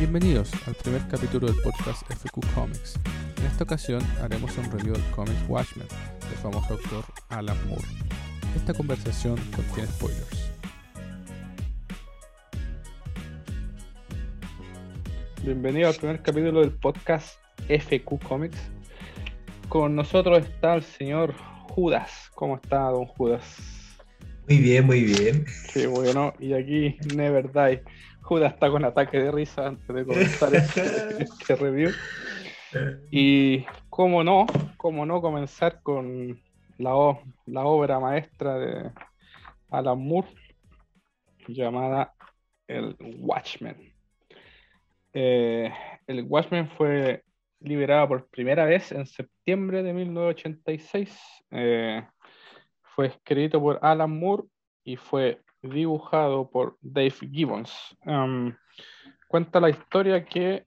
Bienvenidos al primer capítulo del podcast FQ Comics. En esta ocasión haremos un review del cómic Watchmen del famoso autor Alan Moore. Esta conversación contiene spoilers. Bienvenido al primer capítulo del podcast FQ Comics. Con nosotros está el señor Judas. ¿Cómo está, don Judas? Muy bien, muy bien. Qué bueno. Y aquí Never Die. Judas está con ataque de risa antes de comenzar este, este review. Y cómo no, cómo no comenzar con la, la obra maestra de Alan Moore llamada El Watchmen. Eh, el Watchmen fue liberado por primera vez en septiembre de 1986. Eh, fue escrito por Alan Moore y fue dibujado por Dave Gibbons. Um, cuenta la historia que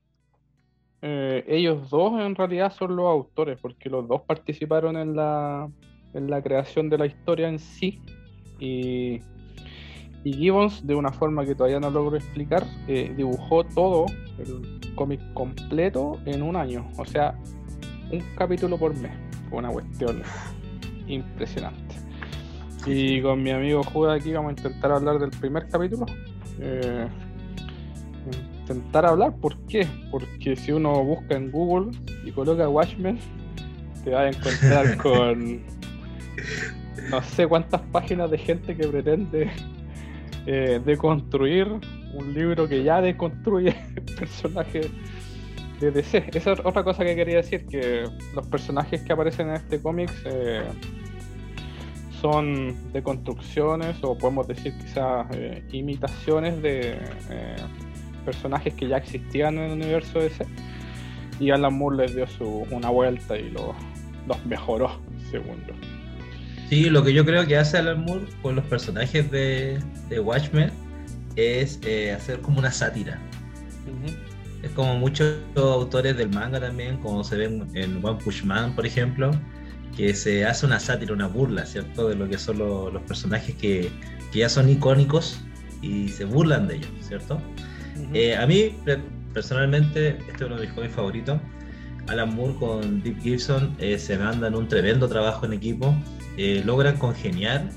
eh, ellos dos en realidad son los autores, porque los dos participaron en la, en la creación de la historia en sí. Y, y Gibbons, de una forma que todavía no logro explicar, eh, dibujó todo el cómic completo en un año. O sea, un capítulo por mes. Fue una cuestión impresionante. Y con mi amigo Judas aquí vamos a intentar hablar del primer capítulo. Eh, intentar hablar, ¿por qué? Porque si uno busca en Google y coloca Watchmen, te va a encontrar con no sé cuántas páginas de gente que pretende eh, deconstruir un libro que ya deconstruye personajes de DC. Esa es otra cosa que quería decir, que los personajes que aparecen en este cómic eh, son deconstrucciones o podemos decir quizás eh, imitaciones de eh, personajes que ya existían en el universo DC. Y Alan Moore les dio su, una vuelta y lo- los mejoró, según yo. Sí, lo que yo creo que hace Alan Moore con los personajes de, de Watchmen es eh, hacer como una sátira. Es como muchos autores del manga también, como se ven en One Punch Man, por ejemplo, que se hace una sátira, una burla, ¿cierto? De lo que son lo- los personajes que, que ya son icónicos y se burlan de ellos, ¿cierto? Eh, a mí, pe- personalmente, este es uno de mis cómics favoritos. Alan Moore con Deep Gibson eh, se mandan un tremendo trabajo en equipo. eh, logran congeniar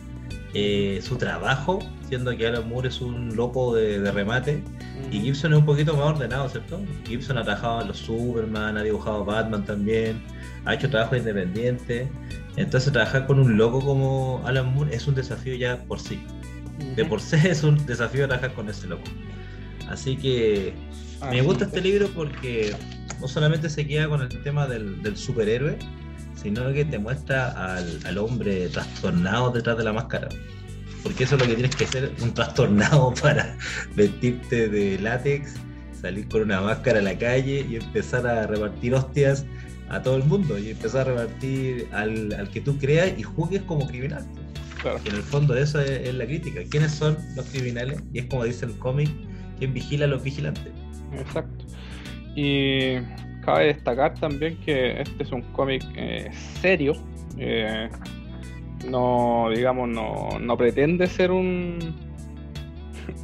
eh, su trabajo, siendo que Alan Moore es un loco de, de remate y Gibson es un poquito más ordenado, ¿cierto? Gibson ha trabajado en los Superman, ha dibujado Batman también, ha hecho trabajo independiente. Entonces, trabajar con un loco como Alan Moore es un desafío ya por sí de por sí es un desafío trabajar con ese loco. Así que me gusta es. este libro porque no solamente se queda con el tema del, del superhéroe, sino que te muestra al, al hombre trastornado detrás de la máscara. Porque eso es lo que tienes que ser, un trastornado para vestirte de látex, salir con una máscara a la calle y empezar a repartir hostias a todo el mundo y empezar a repartir al, al que tú creas y juzgues como criminal. Claro. En el fondo eso es, es la crítica. ¿Quiénes son los criminales? Y es como dice el cómic, ¿quién vigila a los vigilantes? Exacto. Y cabe destacar también que este es un cómic eh, serio. eh, no, digamos, no, no pretende ser un,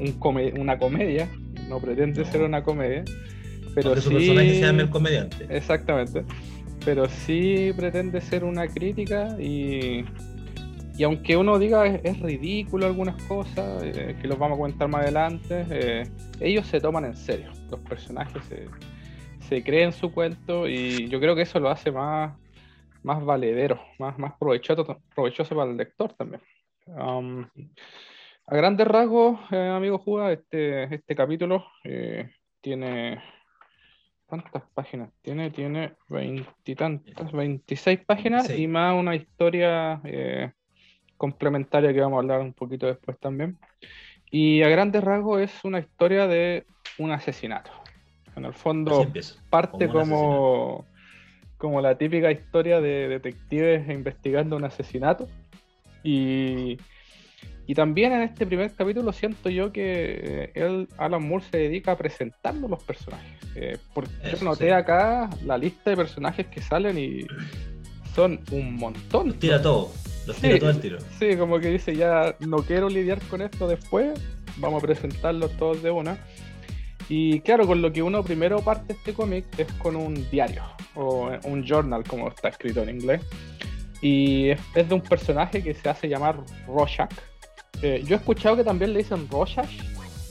un come- una comedia. No pretende No. ser una comedia. Pero Porque su sí, personaje se llama el comediante. Exactamente. Pero sí pretende ser una crítica y, y aunque uno diga es, es ridículo algunas cosas, eh, que los vamos a comentar más adelante, eh, ellos se toman en serio. Los personajes se, se creen su cuento y yo creo que eso lo hace más, más valedero, más, más provechoso, provechoso para el lector también. Um, a grandes rasgos, eh, amigo Juga, este, este capítulo eh, tiene ¿Cuántas páginas tiene? Tiene veintitantas, 26 páginas Sí. y más una historia eh, complementaria que vamos a hablar un poquito después también. Y a grandes rasgos es una historia de un asesinato. En el fondo empieza. parte como como, la típica historia de detectives investigando un asesinato. Y, y también en este primer capítulo siento yo que eh, él, Alan Moore, se dedica a presentarnos los personajes. Eh, porque Eso, noté sí. acá la lista de personajes que salen y son un montón. Los tira todo. Los Sí. tira todo al tiro. Sí, como que dice, ya no quiero lidiar con esto después, vamos a presentarlos todos de una. Y claro, con lo que uno primero parte este cómic es con un diario o un journal, como está escrito en inglés. Y es, de un personaje que se hace llamar Rorschach. Eh, yo he escuchado que también le dicen Rorschach,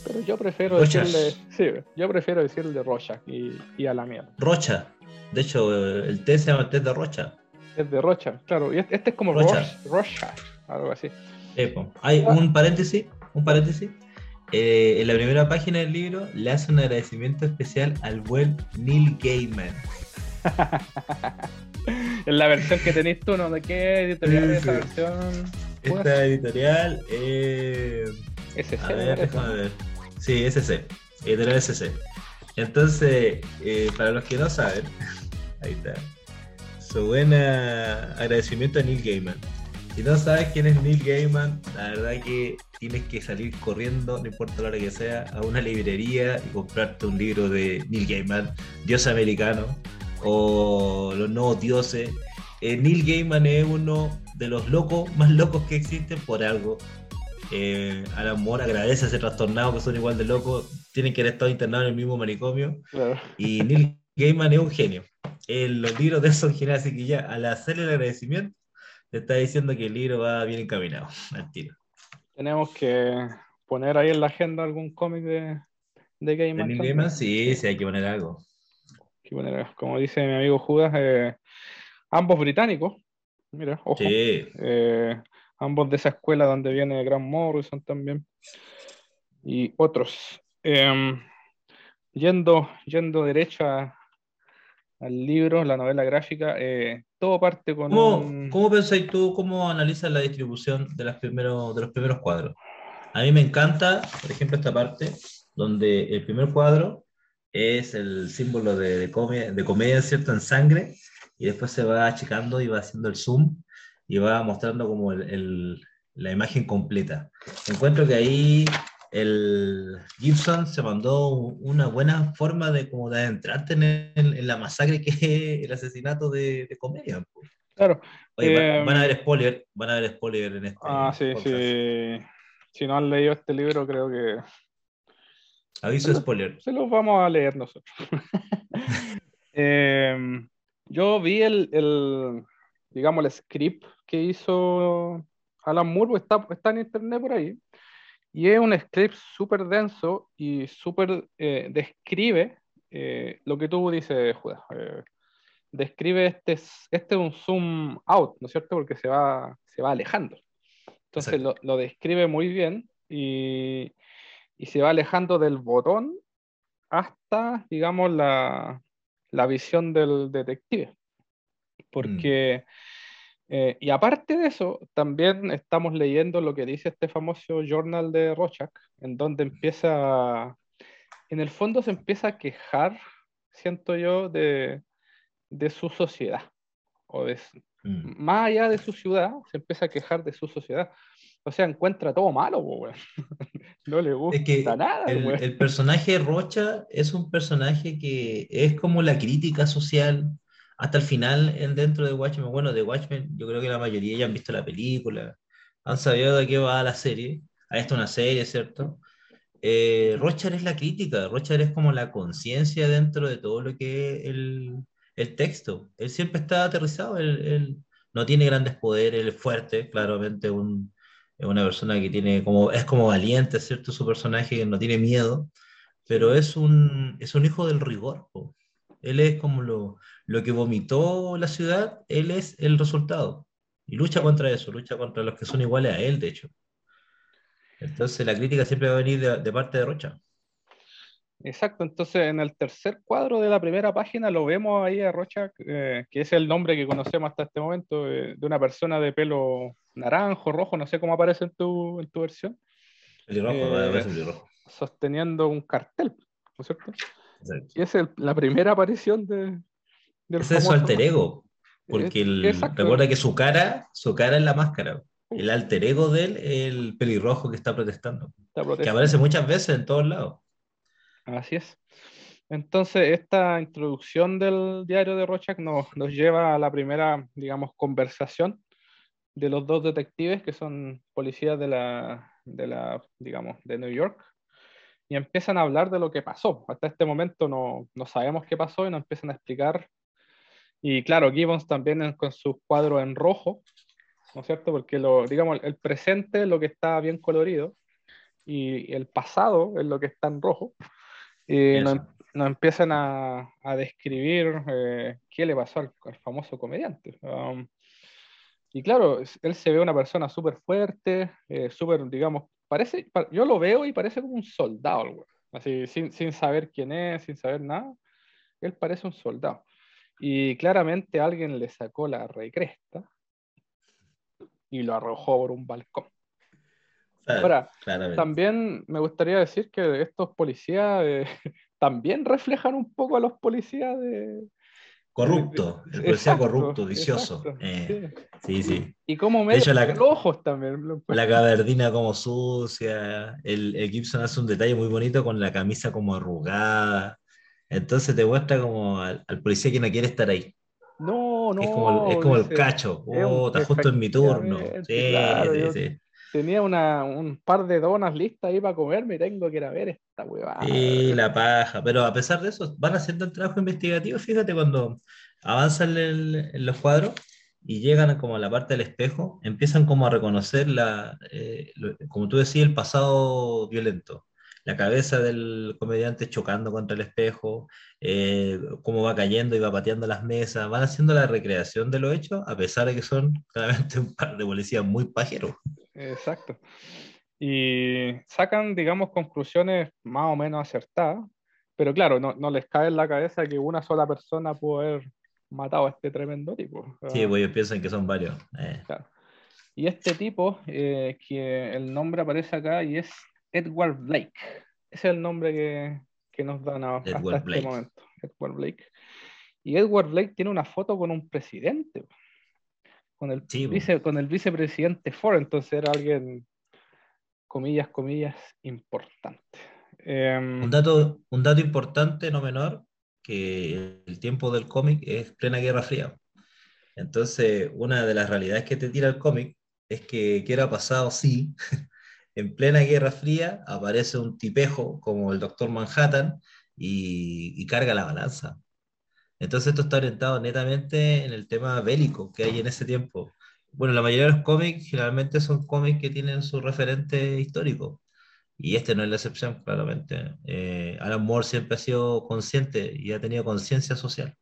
pero yo prefiero decirle. Sí, yo prefiero decirle Rorschach y, y a la mierda. Rocha. De hecho, el té se llama té de Rocha. Es de Rocha, claro. Y este, este es como Rorschach, algo así. Hay un paréntesis, un paréntesis. Eh, en la primera página del libro le hace un agradecimiento especial al buen Neil Gaiman. en la versión que tenéis tú, ¿no? ¿De qué editorial es esta versión? Esta editorial es. SC. A ver, déjame ver. Sí, SC. Editorial SC. Entonces, eh, para los que no saben, ahí está. Su buen agradecimiento a Neil Gaiman. Si no sabes quién es Neil Gaiman, la verdad que tienes que salir corriendo, no importa la hora que sea, a una librería y comprarte un libro de Neil Gaiman, Dios americano, o Los nuevos dioses. Eh, Neil Gaiman es uno de los locos más locos que existen por algo. Eh, Alan Moore agradece a ese trastornado que son igual de locos, tienen que haber estado internados en el mismo manicomio. Y Neil Gaiman es un genio. Eh, los libros de él son geniales, así que ya al hacerle el agradecimiento, te está diciendo que el libro va bien encaminado al tiro. Tenemos que poner ahí en la agenda algún cómic de, de Gaiman. ¿De Gaiman? Sí, sí, hay que poner algo. como dice mi amigo Judas, eh, ambos británicos. Mira, ojo. Sí. Eh, ambos de esa escuela donde viene Grant Morrison también. Y otros. Em, yendo, yendo derecho a, al libro, la novela gráfica, eh, todo parte con. ¿Cómo, ¿Cómo pensáis tú, cómo analizas la distribución de, las primeros, de los primeros cuadros? A mí me encanta, por ejemplo, esta parte, donde el primer cuadro es el símbolo de, de, comedia, de comedia, ¿cierto? En sangre, y después se va achicando y va haciendo el zoom y va mostrando como el, el, la imagen completa. Encuentro que ahí el Gibson se mandó una buena forma de como de adentrarte en, la masacre que es el asesinato de, comedia. Claro. Oye, van, a ver spoiler, van a ver spoiler en este. Ah, sí, sí. Si no han leído este libro, creo que. Aviso de spoiler. Se los vamos a leer nosotros. Em, yo vi el, el, digamos, el script que hizo Alan Moore, está, está en internet por ahí. Y es un script súper denso y súper eh, describe eh, lo que tú dices, Judas. Eh, describe este, este un zoom out, ¿no es cierto? Porque se va, se va alejando. Entonces lo, lo, describe muy bien y, y, se va alejando del botón hasta, digamos, la, la visión del detective. Porque mm. Eh, y aparte de eso, también estamos leyendo lo que dice este famoso journal de Rochak, en donde empieza, en el fondo se empieza a quejar, siento yo, de, de su sociedad. O de, mm. Más allá de su ciudad, se empieza a quejar de su sociedad. O sea, encuentra todo malo, no le gusta nada. El, el personaje Rocha es un personaje que es como la crítica social hasta el final dentro de Watchmen. Bueno, de Watchmen yo creo que la mayoría ya han visto la película, han sabido de qué va la serie. A esta una serie, ¿cierto? Eh, Rochard es la crítica, Rochard es como la conciencia dentro de todo lo que es el, el texto. Él siempre está aterrizado, él, no tiene grandes poderes, él es fuerte, claramente un, es una persona que tiene como, es como valiente, ¿cierto? Su personaje no tiene miedo, pero es un, es un hijo del rigor. Él es como lo, lo que vomitó la ciudad, él es el resultado. Y lucha contra eso, lucha contra los que son iguales a él, de hecho. Entonces la crítica siempre va a venir de, parte de Rocha. Exacto, entonces en el tercer cuadro de la primera página lo vemos ahí a Rocha, eh, que es el nombre que conocemos hasta este momento, eh, de una persona de pelo naranjo, rojo, no sé cómo aparece en tu, en tu versión. El rojo, eh, rojo. Sosteniendo un cartel, ¿no es cierto? Y es la primera aparición de, ese es su alter ego. Porque recuerda que su cara, su cara es la máscara. El alter ego de él el pelirrojo que está protestando, Que aparece muchas veces en todos lados. Así es. Entonces, esta introducción del diario de Rochak nos, nos lleva a la primera, digamos, conversación de los dos detectives que son policías de la, de la digamos, de New York. Y empiezan a hablar de lo que pasó. Hasta este momento no, no sabemos qué pasó y nos empiezan a explicar. Y claro, Gibbons también con sus cuadros en rojo, ¿no es cierto? Porque lo, digamos, el presente es lo que está bien colorido y el pasado es lo que está en rojo. Y nos, empiezan a, a describir eh, qué le pasó al, famoso comediante. Um, y claro, él se ve una persona súper fuerte, eh, súper, digamos, parece, yo lo veo y parece como un soldado, así, sin, sin saber quién es, sin saber nada, él parece un soldado. Y claramente alguien le sacó la recresta y lo arrojó por un balcón. Ahora, también me gustaría decir que estos policías eh, también reflejan un poco a los policías de... Corrupto, el policía corrupto, vicioso. Eh, sí. sí, Y como me la, los ojos también. La caberdina como sucia, el, el, Gibson hace un detalle muy bonito con la camisa como arrugada. Entonces te muestra como al, policía que no quiere estar ahí. No, no. Es como el, es como el cacho. Oh, está justo en mi turno. Sí, sí, sí tenía una, un par de donas listas ahí para comerme y tengo que ir a ver esta huevada. Sí, la paja. Pero a pesar de eso, van haciendo el trabajo investigativo. Fíjate, cuando avanzan en, los cuadros y llegan como a la parte del espejo, empiezan como a reconocer la, eh, como tú decías, el pasado violento la cabeza del comediante chocando contra el espejo, eh, cómo va cayendo y va pateando las mesas, van haciendo la recreación de lo hecho, a pesar de que son claramente un par de policías muy pajeros. Exacto. Y sacan, digamos, conclusiones más o menos acertadas, pero claro, no, no les cae en la cabeza que una sola persona pudo haber matado a este tremendo tipo. Sí, pues ellos piensan que son varios. Eh. Y este tipo, eh, que el nombre aparece acá y es Edward Blake. Ese es el nombre que, que nos dan hasta este momento. Edward Blake. Y Edward Blake tiene una foto con un presidente, con el, vice, con el vicepresidente Ford, entonces era alguien, comillas, comillas, importante. Em, un, dato, un dato importante, no menor, que el tiempo del cómic es plena Guerra Fría. Entonces, una de las realidades que te tira el cómic es que, ¿qué era pasado? Sí, en plena Guerra Fría aparece un tipejo como el Doctor Manhattan y, carga la balanza. Entonces esto está orientado netamente en el tema bélico que hay en ese tiempo. Bueno, la mayoría de los cómics generalmente son cómics que tienen su referente histórico. Y este no es la excepción, claramente. Eh, Alan Moore siempre ha sido consciente y ha tenido conciencia social.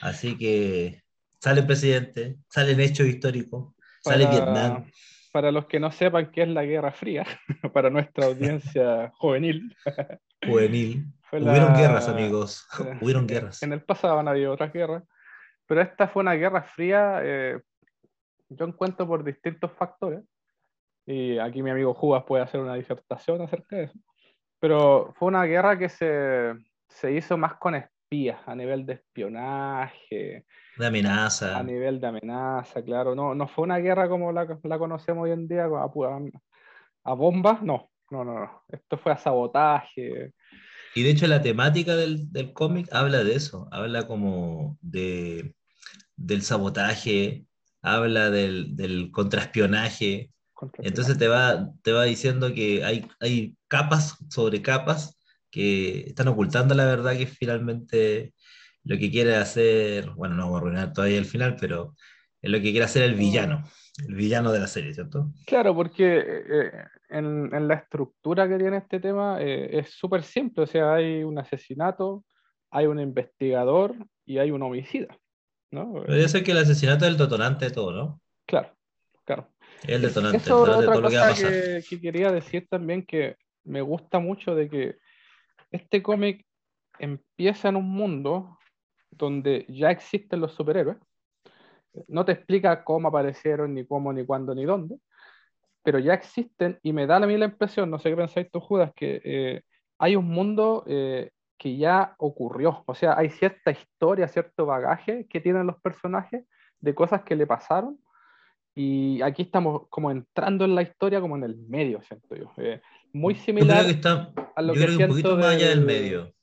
Así que sale presidente, salen hechos históricos, sale Vietnam para los que no sepan qué es la Guerra Fría, para nuestra audiencia juvenil. Juvenil. Hubieron guerras, amigos. Hubieron guerras. En el pasado han habido otras guerras, pero esta fue una guerra fría, eh, yo encuentro por distintos factores, y aquí mi amigo Jubas puede hacer una disertación acerca de eso, pero fue una guerra que se, se hizo más con espías, a nivel de espionaje, de amenaza. A nivel de amenaza, claro. No, no fue una guerra como la, la conocemos hoy en día, a, a, bombas, no. No, no, no. Esto fue a sabotaje. Y de hecho la temática del, del cómic habla de eso, habla como de, del sabotaje, habla del, del contraespionaje. Entonces te va, te va diciendo que hay, hay capas sobre capas que están ocultando la verdad que finalmente lo que quiere hacer, bueno, no vamos a arruinar todavía el final, pero es lo que quiere hacer el villano, el villano de la serie, ¿cierto? Claro, porque eh, en, en, la estructura que tiene este tema eh, es súper simple, o sea, hay un asesinato, hay un investigador y hay un homicida, ¿no? Puede ser que el asesinato es el detonante de todo, ¿no? Claro, claro. El detonante, Eso otra de todo lo que va a pasar. que quería decir también que me gusta mucho de que este cómic empieza en un mundo donde ya existen los superhéroes. No te explica cómo aparecieron, ni cómo, ni cuándo, ni dónde, pero ya existen y me da a mí la impresión, no sé qué pensáis tú, Judas, que eh, hay un mundo eh, que ya ocurrió. O sea, hay cierta historia, cierto bagaje que tienen los personajes de cosas que le pasaron. Y aquí estamos como entrando en la historia como en el medio, siento yo. Eh, muy similar a lo que, siento un poquito más allá del medio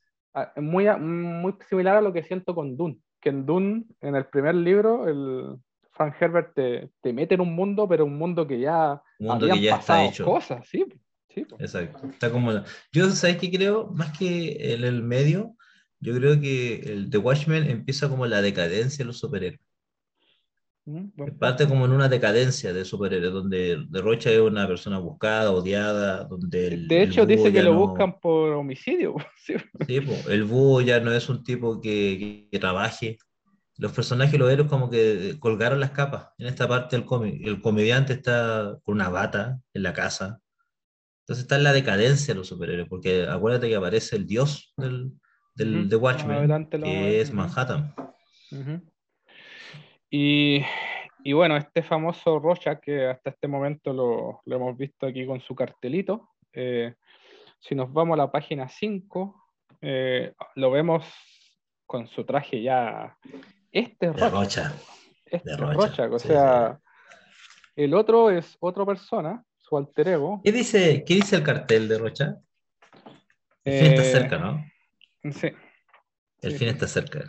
muy, muy similar a lo que siento con Dune, que en Dune, en el primer libro, el Frank Herbert te, te mete en un mundo, pero un mundo que ya, mundo que ya está hecho. cosas, ¿sí? Sí, pues. Exacto. Está como. Yo, ¿sabes qué creo? Más que en el medio, yo creo que el The Watchmen empieza como la decadencia de los superhéroes. Mm, buen Parte como en una decadencia de superhéroes, donde De Rocha es una persona buscada, odiada, donde el, De el hecho, búho dice que lo no- buscan por homicidio. Sí. Sí, po, el búho ya no es un tipo que, que- que trabaje. Los personajes, los héroes, como que colgaron las capas en esta parte del cómic. El comediante está con una bata en la casa. Entonces está en la decadencia de los superhéroes, porque acuérdate que aparece el dios del, del Ujú. The Watchmen, Adelante lo- que es. Manhattan. Y, y bueno, este famoso Rocha, que hasta este momento lo, lo hemos visto aquí con su cartelito, eh, si nos vamos a la página 5, eh, lo vemos con su traje ya. Este es Rocha. Rocha. Este es Rocha, Rocha, o sí, sea, el otro es otra persona, su alter ego. ¿Qué dice, qué dice el cartel de Rocha? El fin está Eh, cerca, ¿no? Sí. El sí. fin está cerca.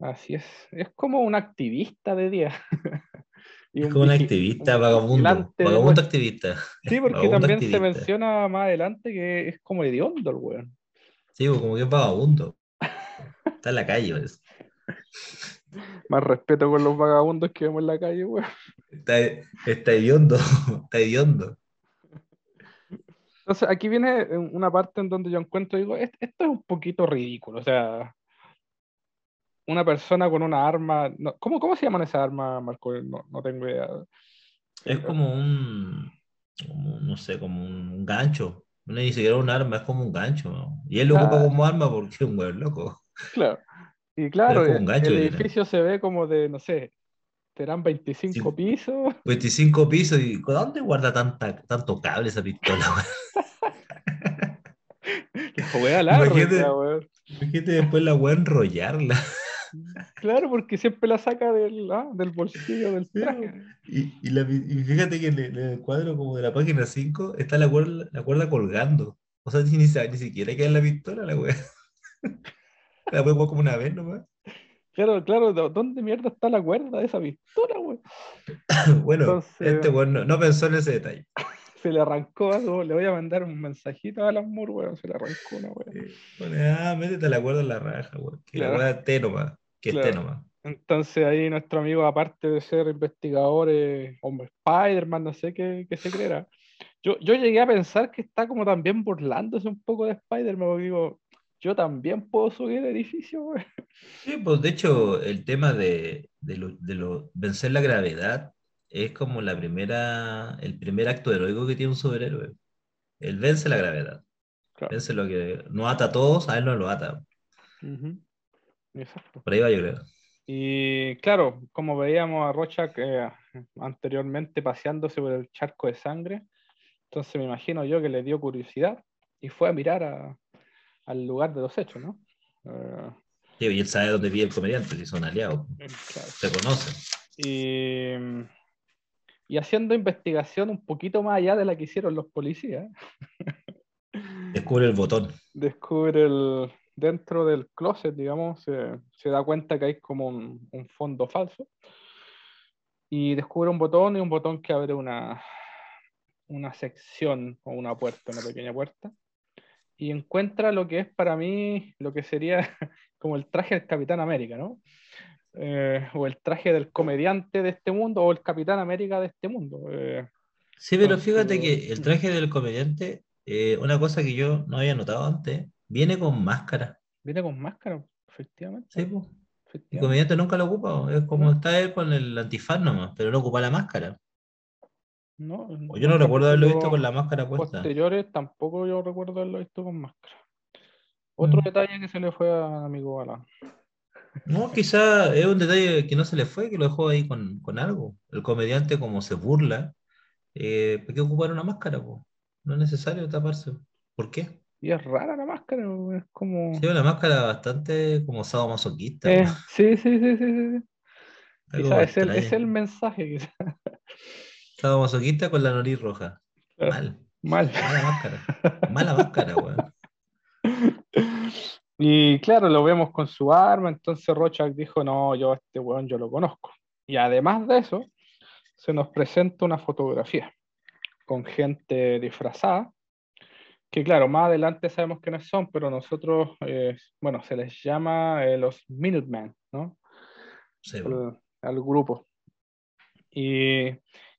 Así es. Es como un activista de día. Y Es como un activista, un vagabundo. de Vagabundo activista. Sí, porque Vagabundo también se menciona más adelante que es como hediondo el weón. Sí, como que es vagabundo. Está en la calle, pues. Más respeto con los vagabundos que vemos en la calle, weón. Está, está hediondo. Está hediondo. Entonces, aquí viene una parte en donde yo encuentro, digo, "Est- esto es un poquito ridículo. O sea, una persona con una arma. no- ¿cómo, ¿Cómo se llaman esas armas, Marco? No, no tengo idea. Es como un, como, no sé, como un gancho. No ni siquiera un arma, es como un gancho. ¿no? Y él lo ocupa Ah. como arma porque es un weón loco. Claro. Y claro, un el, gancho el que edificio se ve como de, no sé, serán 25 Sí. pisos. 25 pisos y ¿dónde guarda tanta, tanto cable esa pistola? La larga, Imagínate. weón. Imagínate después la weá enrollarla. Claro, porque siempre la saca del, ah, del bolsillo del traje. Y, y la- y fíjate que en el, en el cuadro como de la página 5 está la cuerda, la cuerda colgando. O sea, ni, ni siquiera queda en la pistola la weá. La como una vez nomás. Claro, claro, ¿dó- ¿dónde mierda está la cuerda de esa pistola, weón? Bueno, Entonces- este weón no, no pensó en ese detalle. Se le arrancó algo, le voy a mandar un mensajito a Alan Moore, weón, se le arrancó una weón. Eh, Pone, ah, métete la cuerda en la raja, weón. Que Claro. la weá esté nomás. Que esté Claro. nomás. Entonces ahí nuestro amigo, aparte de ser investigador, eh, hombre, Spider-Man, no sé qué, qué se creerá. Yo, yo llegué a pensar que está como también burlándose un poco de Spider-Man, porque digo, yo también puedo subir el edificio, weón. Sí, pues de hecho, el tema de, de, lo, de lo- vencer la gravedad es como la primera, el primer acto heroico que tiene un superhéroe. Él vence la gravedad. Claro. Vence lo que no ata a todos, a él no lo ata. Ujú. Exacto. Por ahí va yo creo. Y claro, como veíamos a Rocha que, anteriormente paseándose por el charco de sangre, entonces me imagino yo que le dio curiosidad y fue a mirar a- al lugar de los hechos, ¿no? Eh, Sí, y él sabe dónde vive el comediante, si son aliados, claro. se conocen. Y, y haciendo investigación un poquito más allá de la que hicieron los policías, Descubre el botón. descubre el, dentro del closet, digamos, se, se da cuenta que hay como un, un fondo falso y descubre un botón y un botón que abre una, una sección o una puerta, una pequeña puerta y encuentra lo que es para mí lo que sería como el traje del Capitán América, ¿no? Eh, o el traje del comediante de este mundo o el Capitán América de este mundo. eh, Sí, pero Entonces, fíjate que el traje del comediante, eh, una cosa que yo no había notado antes, viene con máscara. viene con máscara, efectivamente. Sí, pues. El comediante nunca lo ocupa, es como No. está él con el antifaz nomás, pero no ocupa la máscara. No, O yo no recuerdo haberlo visto con la máscara puesta. Posteriores tampoco yo recuerdo haberlo visto con máscara. Otro Mm. detalle que se le fue a amigo Alan. No, quizá es un detalle que no se le fue, que lo dejó ahí con, con algo. El comediante como se burla, eh, ¿por qué ocupar una máscara? po? No es necesario taparse. ¿Por qué? Y es rara la máscara, es como. Sí, una máscara bastante como sadomasoquista. Eh, sí, sí, sí, sí, sí. Algo Quizás es el, es el mensaje, quizás. Sadomasoquista con la nariz roja. Claro. Mal. Mal. Mala máscara. Mala máscara, weón. Y claro, lo vemos con su arma, entonces Rochak dijo, no, yo a este weón yo lo conozco. Y además de eso, se nos presenta una fotografía. con gente disfrazada, que claro, más adelante sabemos quiénes son, pero nosotros, eh, bueno, se les llama eh, los Minutemen, ¿no? Sí, al, al grupo. Y,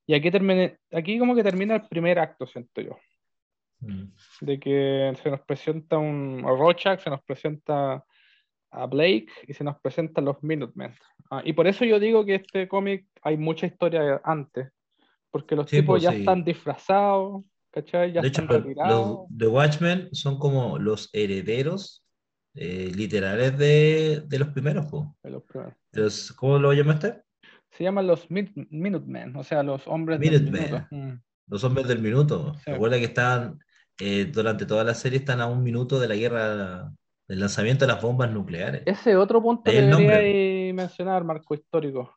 y aquí, termine, aquí como que termina el primer acto, siento yo, Mm. de que se nos presenta un a Rorschach, se nos presenta a Blake y se nos presentan los Minutemen. Ah, y por eso yo digo que este cómic hay mucha historia antes, porque los Sí, tipos pues, ya sí. están disfrazados, ¿cachai? Ya De hecho, están los, retirados. The Watchmen son como los herederos eh, literales de, de los primeros. po. de los primeros. Los- ¿Cómo lo llamaste? Se llaman los Min- Minutemen, o sea, los hombres del Minutemen. minuto. Mm. Los hombres del minuto. Sí. Recuerda que estaban, eh, durante toda la serie, están a un minuto de la guerra, del lanzamiento de las bombas nucleares. Ese otro punto Ahí que debería mencionar, marco histórico,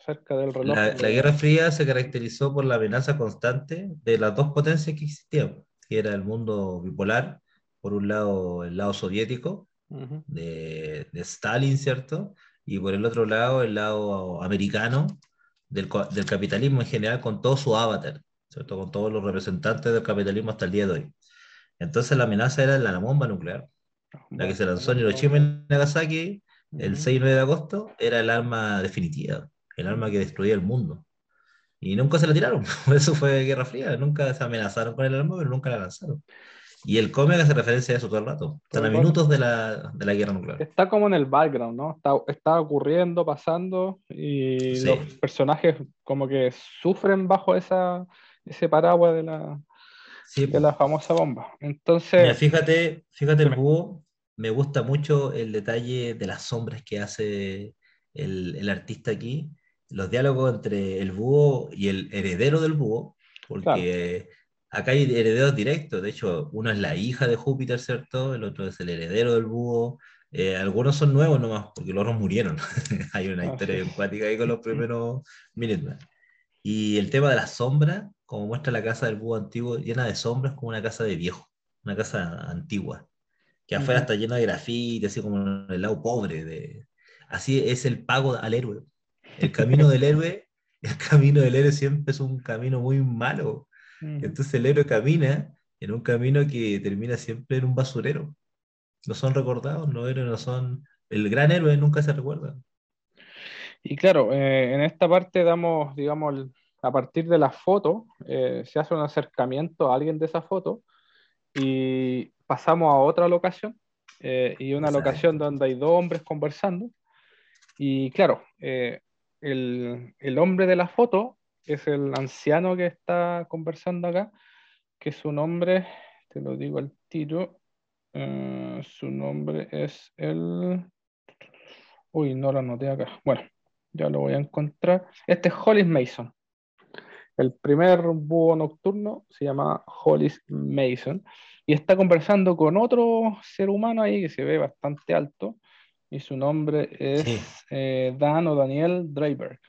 acerca del reloj. La, la Guerra Fría se caracterizó por la amenaza constante de las dos potencias que existían, que era el mundo bipolar, por un lado el lado soviético, Ujú. de, de Stalin, ¿cierto? Y por el otro lado, el lado americano del, del capitalismo en general, con todo su avatar, ¿cierto? Con todos los representantes del capitalismo hasta el día de hoy. Entonces la amenaza era la bomba nuclear, la que se lanzó en Hiroshima y Nagasaki el Ujú. 6 y 9 de agosto, era el arma definitiva, el arma que destruía el mundo. Y nunca se la tiraron, eso fue Guerra Fría, nunca se amenazaron con el arma, pero nunca la lanzaron. Y el cómic hace referencia a eso todo el rato. Están a minutos de la, de la guerra nuclear. Está como en el background, ¿no? Está, está ocurriendo, pasando, y Sí. los personajes como que sufren bajo esa, ese paraguas de la, Sí, de la famosa bomba. Entonces, Mira, fíjate, fíjate el Dime. búho, me gusta mucho el detalle de las sombras que hace el, el artista aquí, los diálogos entre el búho y el heredero del búho, porque acá hay herederos directos, de hecho, uno es la hija de Júpiter, ¿cierto? El otro es el heredero del búho, eh, algunos son nuevos nomás, porque los otros murieron, hay una Ah, historia empática ahí con los primeros Minutemen. Y el tema de las sombras, como muestra la casa del búho antiguo, llena de sombras como una casa de viejo, una casa antigua, que afuera Ujú. está llena de grafiti, así como el lado pobre. De... Así es el pago al héroe. El camino del héroe, el camino del héroe siempre es un camino muy malo. Entonces el héroe camina en un camino que termina siempre en un basurero. No son recordados, héroes no son... El gran héroe nunca se recuerda. Y claro, eh, en esta parte damos, digamos, el- a partir de la foto, eh, se hace un acercamiento a alguien de esa foto y pasamos a otra locación, eh, y una Exacto. locación donde hay dos hombres conversando. Y claro, eh, el, el hombre de la foto es el anciano que está conversando acá, que su nombre, te lo digo al tiro, eh, su nombre es el... Uy, no lo anoté acá. Bueno, ya lo voy a encontrar. Este es Hollis Mason. El primer búho nocturno se llama Hollis Mason y está conversando con otro ser humano ahí que se ve bastante alto y su nombre es Sí. eh, Dan o Daniel Draper,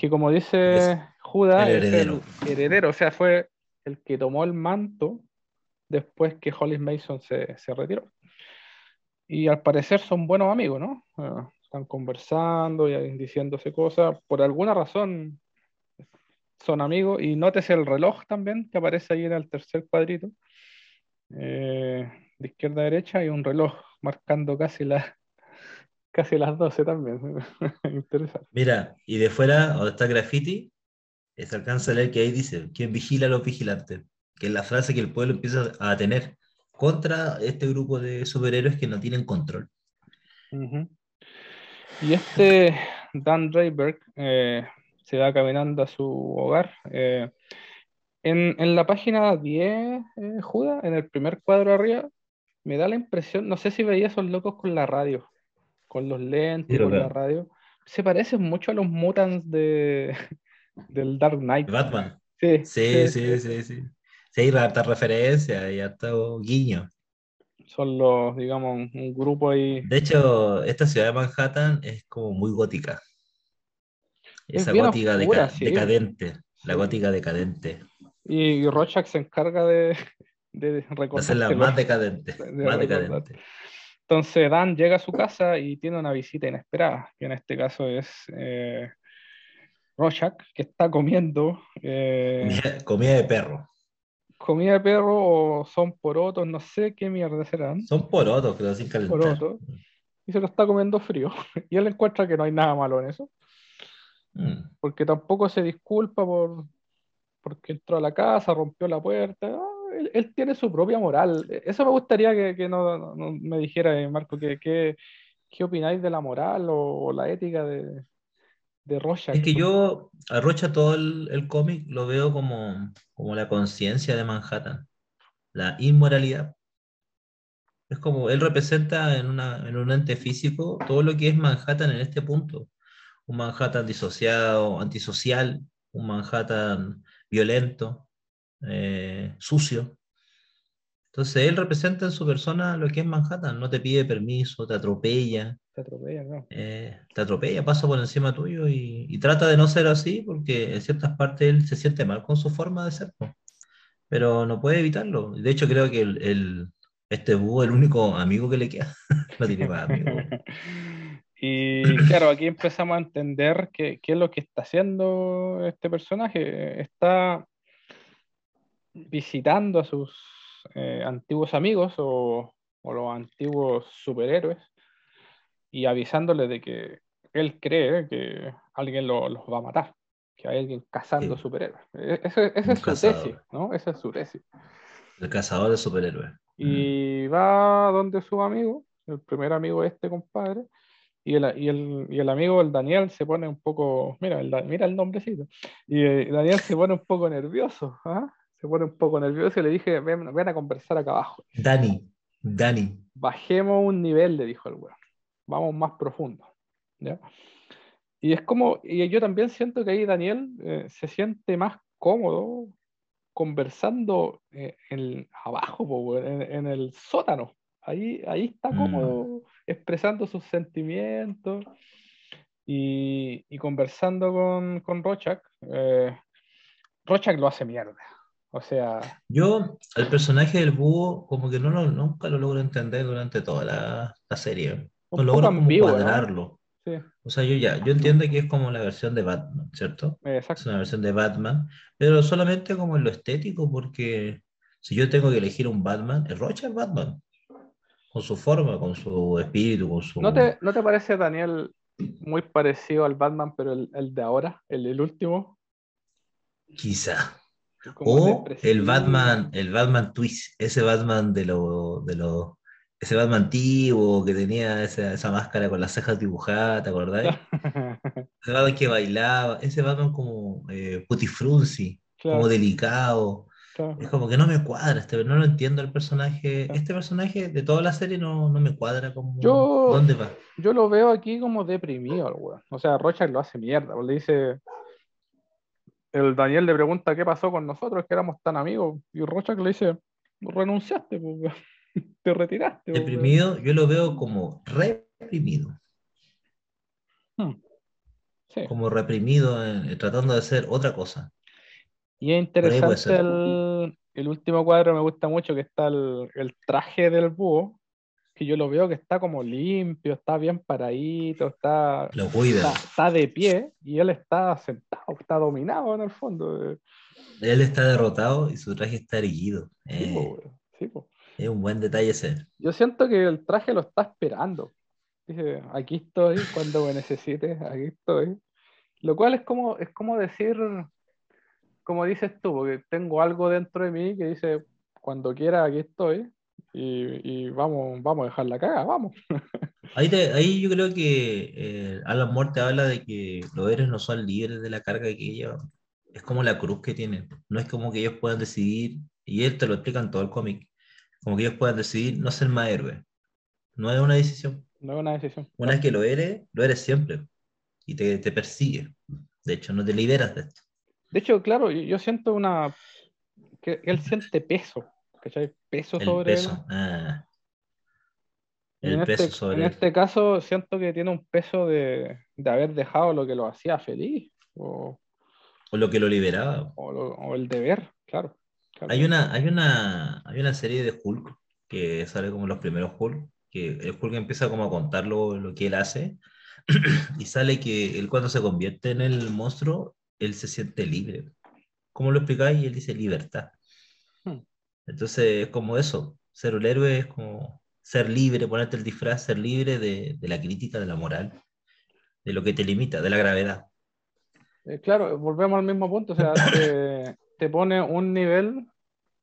que como dice Es Judas el es heredero. el heredero, o sea, fue el que tomó el manto después que Hollis Mason se, se retiró. Y al parecer son buenos amigos, ¿no? Están conversando y diciéndose cosas. Por alguna razón son amigos. Y nótese el reloj también que aparece ahí en el tercer cuadrito. Eh, de izquierda a derecha hay un reloj marcando casi, la, casi las 12 también. Interesante. Mira, y de fuera, donde está graffiti, eh, se alcanza a leer que ahí dice, ¿quién vigila a los vigilantes? Que es la frase que el pueblo empieza a tener contra este grupo de superhéroes que no tienen control. Y este Dan Rayberg eh, se va caminando a su hogar. eh, en, en la página 10, eh, Judas, en el primer cuadro arriba, me da la impresión, no sé si veía esos locos con la radio, con los lentes, Sí, con la radio. Se parecen mucho a los mutants de, del Dark Knight. Batman. Sí, Sí, sí, sí, sí. Sí, harta referencia y harta guiño. Son los, digamos, un, grupo ahí. De hecho, esta ciudad de Manhattan es como muy gótica. Es Esa gótica oscura, deca- sí. decadente. La gótica decadente. Y Rorschach se encarga de, de De hacerla más decadente. de Más recordar. decadente. Entonces Dan llega a su casa y tiene una visita inesperada, que en este caso es eh, Rorschach, que está comiendo eh, Comida, de perro. comida de perro o son porotos, no sé qué mierda serán. Son porotos lo hacen calentar. Porotos. Y se lo está comiendo frío. Y él encuentra que no hay nada malo en eso. Mm. porque tampoco se disculpa por porque entró a la casa, rompió la puerta. Ah, él, él tiene su propia moral. Eso me gustaría que, que no, no- no me dijera, eh, Marco, que, que- ¿qué opináis de la moral o, o la ética de, de Rorschach? Es que yo a Rocha todo el, el cómic lo veo como, como la conciencia de Manhattan, la inmoralidad. Es como él representa en, una, en un ente físico todo lo que es Manhattan en este punto. Un Manhattan disociado, antisocial, un Manhattan violento, eh, sucio. Entonces él representa en su persona lo que es Manhattan, no te pide permiso, te atropella, Te atropella, ¿no? eh, te atropella, pasa por encima tuyo y, y trata de no ser así porque en ciertas partes él se siente mal con su forma de ser, pero no puede evitarlo. De hecho, creo que el, el- este búho es el único amigo que le queda. No tiene más amigos. Y claro, aquí empezamos a entender qué, qué es lo que está haciendo este personaje. Está visitando a sus eh, antiguos amigos o, o los antiguos superhéroes y avisándole de que él cree que alguien lo- los va a matar, que hay alguien cazando Sí. superhéroes. E- Un es su cazador. tesis, ¿no? Esa es su tesis. El cazador de superhéroes. Y va donde su amigo, el primer amigo de este compadre, y el, y el, y el amigo, el Daniel, se pone un poco, mira el, mira el nombrecito, y eh, Daniel se pone un poco nervioso, ¿ah? Se pone un poco nervioso y le dije, ven, ven a conversar acá abajo. Dani, Dani. Bajemos un nivel, le dijo el weón. Vamos más profundo. ¿ya? Y es como, y yo también siento que ahí Daniel eh, se siente más cómodo conversando eh, en, abajo, po, weón, en, en el sótano. Ahí, ahí está Mm. cómodo expresando sus sentimientos y, y conversando con, con Rochak. Eh, Rochak lo hace mierda. O sea, Yo, el personaje del búho, como que no lo, nunca lo logro entender durante toda la, la serie. No logro ambiguo, sí, O sea, yo ya, yo entiendo que es como la versión de Batman, ¿cierto? eh, Es exacto. una versión de Batman, pero solamente como en lo estético, porque si yo tengo que elegir un Batman, el Rocha es Batman, con su forma, con su espíritu, con su... ¿No te, ¿No te parece, Daniel, muy parecido al Batman, pero el, el de ahora, el, el último? Quizá. O el. Batman, el Batman Twist, ese Batman de lo, de lo, ese Batman antiguo que tenía esa, esa máscara con las cejas dibujadas, ¿te acordás? Ese Batman que bailaba, ese Batman como eh, putifrunzi, como delicado. claro. Es como que no me cuadra, este, no lo entiendo el personaje. Este personaje de toda la serie no, no me cuadra como Yo- dónde va. Yo lo veo aquí como deprimido, weón. O sea, Rochak lo hace mierda. Le dice. El Daniel le pregunta qué pasó con nosotros, que éramos tan amigos. Y Rochak le dice: renunciaste, pues, te retiraste. pues, weón". Deprimido, yo lo veo como reprimido, Sí. como reprimido, en- tratando de hacer otra cosa. Y es interesante el último cuadro, me gusta mucho, que está el, el traje del búho, que yo lo veo que está como limpio, está bien paradito, está, Lo está, está de pie y él está sentado, está dominado en el fondo. Él está derrotado y su traje está erguido. Sí, Eh, sí, es un buen detalle ese. Yo siento que el traje lo está esperando. Dice, aquí estoy, cuando me necesites, aquí estoy. Lo cual es como, es como decir, como dices tú, porque tengo algo dentro de mí que dice, cuando quiera, aquí estoy. Y, y vamos, vamos a dejar la caga, vamos. Ahí, te- ahí yo creo que eh, Alan Moore te habla de que los héroes no son libres de la carga que llevan. Es como la cruz que tienen. No es como que ellos puedan decidir, y él te lo explica en todo el cómic, como que ellos puedan decidir no ser más héroes. No es una decisión. No es una decisión. Una vez que lo eres, lo eres siempre. Y te, te persigue. De hecho, no te liberas de esto. De hecho, claro, yo yo siento una. que él siente peso, ¿cachai? Peso El sobre él. peso. ah. Y El en peso este, sobre en él. este caso siento que tiene un peso de, de haber dejado lo que lo hacía feliz. O, O lo que lo liberaba. o lo- o el deber, claro. claro. Hay una, hay una, hay una serie de Hulk que sale como los primeros Hulk, que el Hulk empieza como a contar lo, lo que él hace. y sale que él cuando se convierte en el monstruo, él se siente libre. ¿Cómo lo explicáis? Y él dice libertad. Hmm. Entonces es como eso, ser un héroe es como ser libre, ponerte el disfraz, ser libre de, de la crítica, de la moral, de lo que te limita, de la gravedad. Eh, claro, volvemos al mismo punto, o sea, te, te, pone un nivel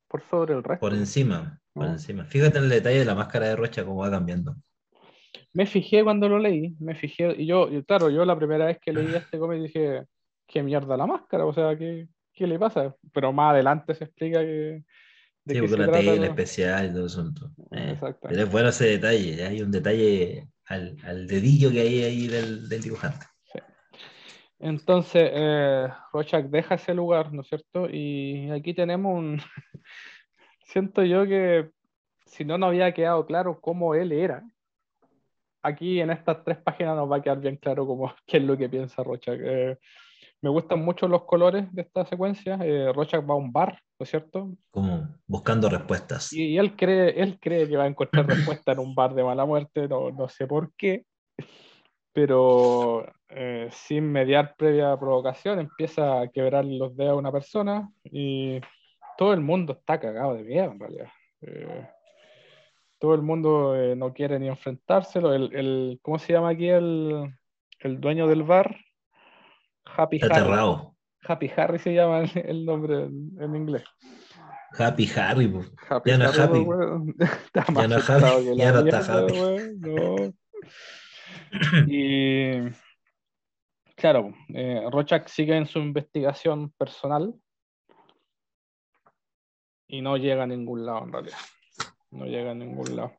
por sobre el resto. Por encima, por encima. Fíjate en el detalle de la máscara de Rocha, cómo va cambiando. Me fijé cuando lo leí, me fijé, y yo, claro, yo la primera vez que leí este cómic dije, qué mierda la máscara, o sea, ¿qué, qué le pasa? Pero más adelante se explica que... De sí, la tela especial y todo eso. Eh, pero es bueno ese detalle, hay un detalle al, al, dedillo que hay ahí del, del dibujante. Entonces, eh, Rochak deja ese lugar, ¿no es cierto? Y aquí tenemos un... Siento yo que si no nos había quedado claro cómo él era, aquí en estas tres páginas nos va a quedar bien claro cómo, qué es lo que piensa Rochak. Eh, me gustan mucho los colores de esta secuencia. Eh, Rochak va a un bar, ¿no es cierto? Como buscando respuestas. Y, él, cree, él cree que va a encontrar respuesta en un bar de mala muerte, no, no sé por qué pero eh, sin mediar previa provocación empieza a quebrar los dedos a una persona y todo el mundo está cagado de miedo en realidad. Eh, todo el mundo eh, no quiere ni enfrentárselo. El, el, ¿Cómo se llama aquí el, el dueño del bar? Happy Harry. Happy Harry se llama el, nombre en, inglés. Happy Harry, ya no es Happy. ya no es Happy. Ya no está Happy. no. y claro, eh, Rochak sigue en su investigación personal y no llega a ningún lado en realidad. No llega a ningún lado.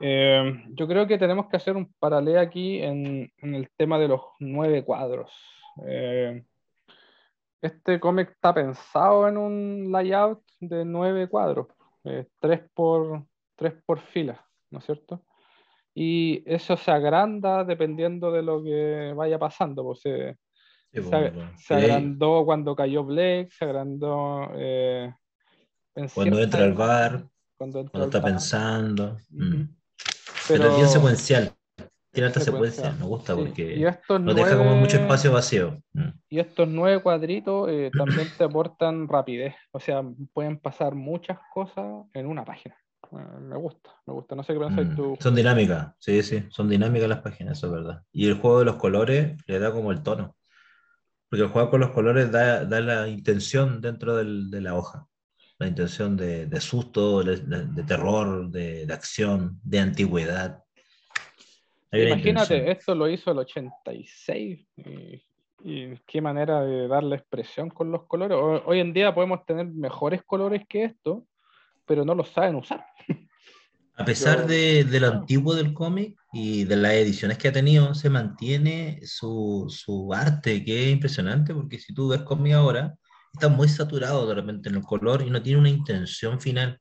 Eh, yo creo que tenemos que hacer un paralelo aquí en, el tema de los nueve cuadros. Eh, este cómic está pensado en un layout de nueve cuadros, tres, por, tres por fila, ¿no es cierto? y eso se agranda dependiendo de lo que vaya pasando. Pues, se, agrandó cuando cayó Blake, se agrandó eh, cuando entra al bar, cuando, está pensando. Mm. Pero, es bien secuencial. Tiene alta secuencia, me gusta porque no deja como mucho espacio vacío. Mm. Y estos nueve cuadritos eh, también te aportan rapidez, o sea, pueden pasar muchas cosas en una página me gusta, me gusta. No sé qué pensáis mm, tú. Son dinámicas, sí, sí, son dinámicas las páginas, eso es verdad. Y el juego de los colores le da como el tono. Porque el juego con los colores da, da la intención dentro del, de la hoja. La intención de, de susto, de, de terror, de, acción, de antigüedad. Imagínate, esto lo hizo el 86 y, y, qué manera de darle expresión con los colores. Hoy en día podemos tener mejores colores que esto, pero no lo saben usar. A pesar de, lo antiguo del cómic y de las ediciones que ha tenido, se mantiene su, su arte, que es impresionante, porque si tú ves cómic ahora, está muy saturado de repente en el color y no tiene una intención final.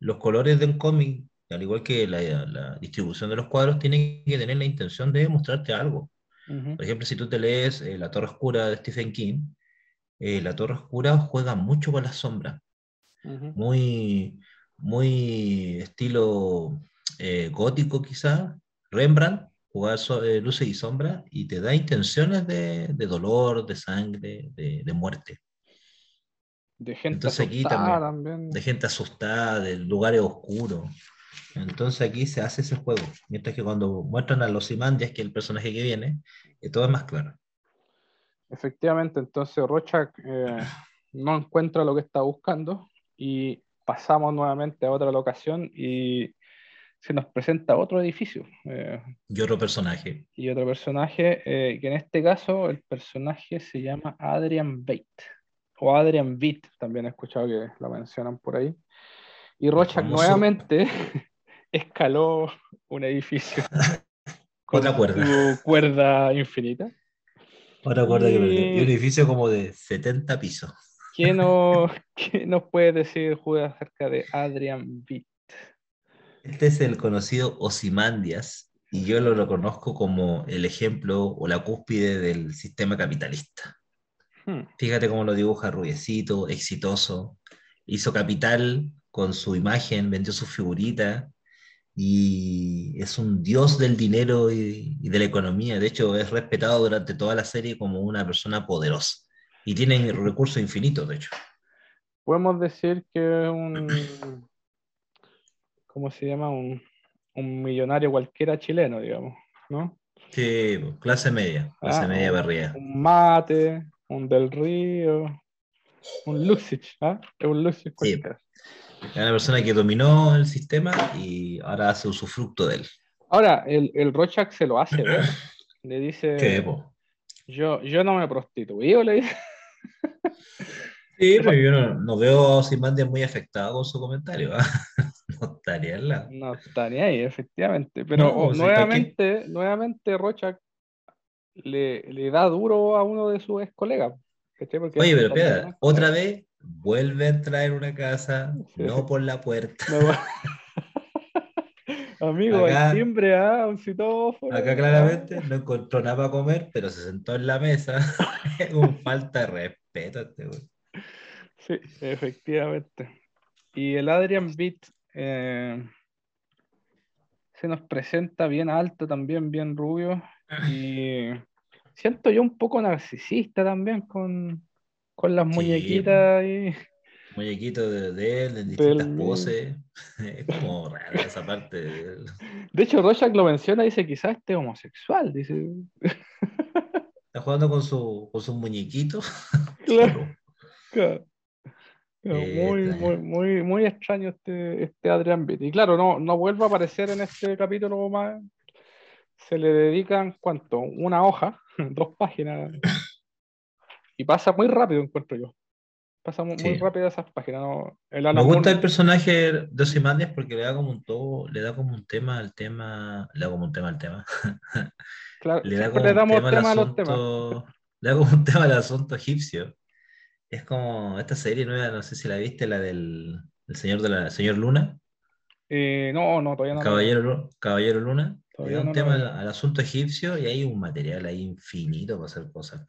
Los colores del cómic, al igual que la, la, distribución de los cuadros, tienen que tener la intención de mostrarte algo. Por ejemplo, si tú te lees eh, La Torre Oscura de Stephen King, eh, La Torre Oscura juega mucho con las sombras muy, muy estilo eh, gótico quizá, Rembrandt, jugar eh, luces y sombras y te da intenciones de, dolor, de sangre, de, muerte. De gente asustada también, De gente asustada, de lugares oscuros. Entonces aquí se hace ese juego. Mientras que cuando muestran a los Imandias, que es el personaje que viene, eh, todo es más claro. Efectivamente, entonces Rochak no encuentra lo que está buscando y pasamos nuevamente a otra locación y se nos presenta otro edificio. Eh, y otro personaje. Y otro personaje, eh, que en este caso el personaje se llama Adrian Bate, o Adrian Beat, también he escuchado que lo mencionan por ahí. Y Rochak nuevamente escaló un edificio con Otra cuerda. Su cuerda infinita. Otra cuerda y... que un edificio como de 70 pisos. ¿Qué, no, ¿Qué nos puede decir Judas acerca de Adrian Witt? Este es el conocido Osimandias y yo lo, conozco como el ejemplo o la cúspide del sistema capitalista. Hmm. Fíjate cómo lo dibuja rubiecito, exitoso, hizo capital con su imagen, vendió su figurita y es un dios del dinero y, de la economía. De hecho, es respetado durante toda la serie como una persona poderosa y tiene recursos infinitos, de hecho. Podemos decir que es un, ¿cómo se llama? Un, un millonario cualquiera chileno, digamos, ¿no? Sí, clase media, clase ah, media barriga. Un mate, un del río, un Luxich, ¿ah? Es un Luxich cualquiera. Es una persona que dominó el sistema y ahora hace usufructo de él. Ahora, el, el Rochak se lo hace ver. Le dice. ¿Qué, Yo, yo no me prostituí, le dice. Sí, pero yo no, veo a Simandia muy afectado con su comentario. ¿ah? No estaría en la... No estaría ahí, efectivamente. Pero nuevamente, nuevamente Rochak le, le, da duro a uno de sus ex colegas. Oye, pero espera, otra vez vuelve a entrar en una casa, no por la puerta. Amigo, acá, hay timbre, ¿ah? un citófono. Acá claramente no encontró nada para comer, pero se sentó en la mesa con falta de respeto. Este sí, efectivamente. Y el Adrian Beat eh, se nos presenta bien alto también, bien rubio. Y siento yo un poco narcisista también con, con las muñequitas y. Muñequitos de, él en distintas poses. Es como raro esa parte. De hecho, Rorschach lo menciona y dice: quizás este homosexual. Dice. Está jugando con, su, con sus muñequitos. Claro. Eh, muy, muy, muy, muy extraño este, este Adrian Beat. Y claro, no, no vuelve a aparecer en este capítulo más. Se le dedican, ¿cuánto? Una hoja, dos páginas y pasa muy rápido, encuentro yo. Pasa muy, rápido esas páginas. Me gusta el personaje de Ozymandias porque le da como un todo, le da como un tema al tema, le da como un tema al tema. Claro, le da como le damos un tema, a los temas. Le da como un tema al asunto egipcio. Es como esta serie nueva, no sé si la viste, la del señor de la señor Luna. Eh, no, no, todavía no. Caballero, Caballero Luna. Todavía le da un tema al, al, asunto egipcio y hay un material ahí infinito para hacer cosas.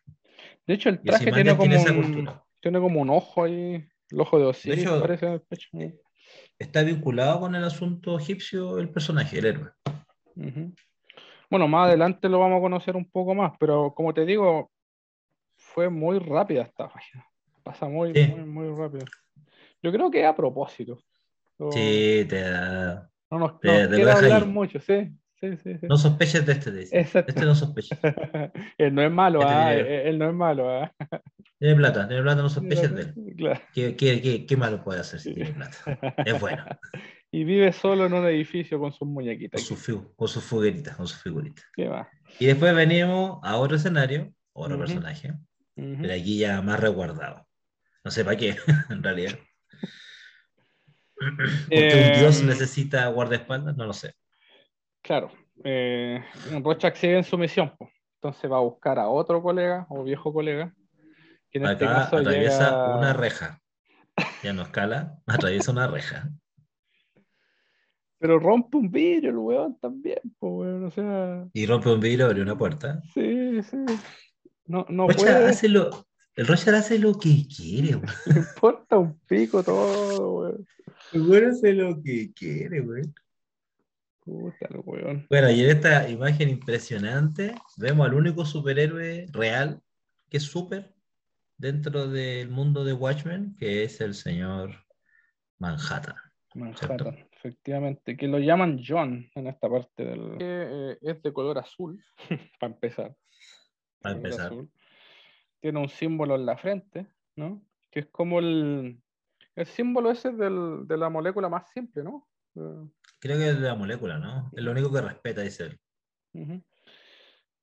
De hecho, el traje tiene como, un, tiene como un ojo ahí, el ojo de Osiris, parece en el pecho. Está vinculado con el asunto egipcio el personaje, el héroe. Bueno, más adelante lo vamos a conocer un poco más, pero como te digo, fue muy rápida esta página. Pasa muy, muy, muy rápido. Yo creo que a propósito. Sí, te da. No nos, quiero hablar mucho, sí. No sospeches de este, dice. Este no sospecha. él no es malo, este ah, él, no es malo. Ah. Tiene plata, tiene plata, no sospeches de él. ¿Qué, qué, qué, malo puede hacer si tiene plata? Es bueno. Y vive solo en un edificio con sus muñequitas. Con, su, con sus fogueritas, con sus figuritas. ¿Qué va? Y después venimos a otro escenario, otro personaje, pero aquí ya más resguardado. No sé para qué, en realidad. Porque un dios necesita guardaespaldas, no lo sé. Claro, eh, Rochak sigue en su misión, entonces va a buscar a otro colega o viejo colega. Que en este caso atraviesa una reja. Ya no escala, atraviesa una reja. Pero rompe un vidrio el weón también, pues o sea. Y rompe un vidrio, abre una puerta. Sí, sí. No, no puede... hace lo, el Rochak hace lo que quiere, weón. Le importa un pico todo, weón. El weón hace lo que quiere, weón. Bueno, y en esta imagen impresionante vemos al único superhéroe real que es super dentro del mundo de Watchmen, que es el señor Manhattan. Manhattan, efectivamente, que lo llaman John en esta parte del... Eh, es de color azul, para empezar. Para empezar. Tiene un símbolo en la frente, ¿no? Que es como el, el símbolo ese del, de la molécula más simple, ¿no? Creo que es de la molécula, ¿no? Es lo único que respeta, dice él.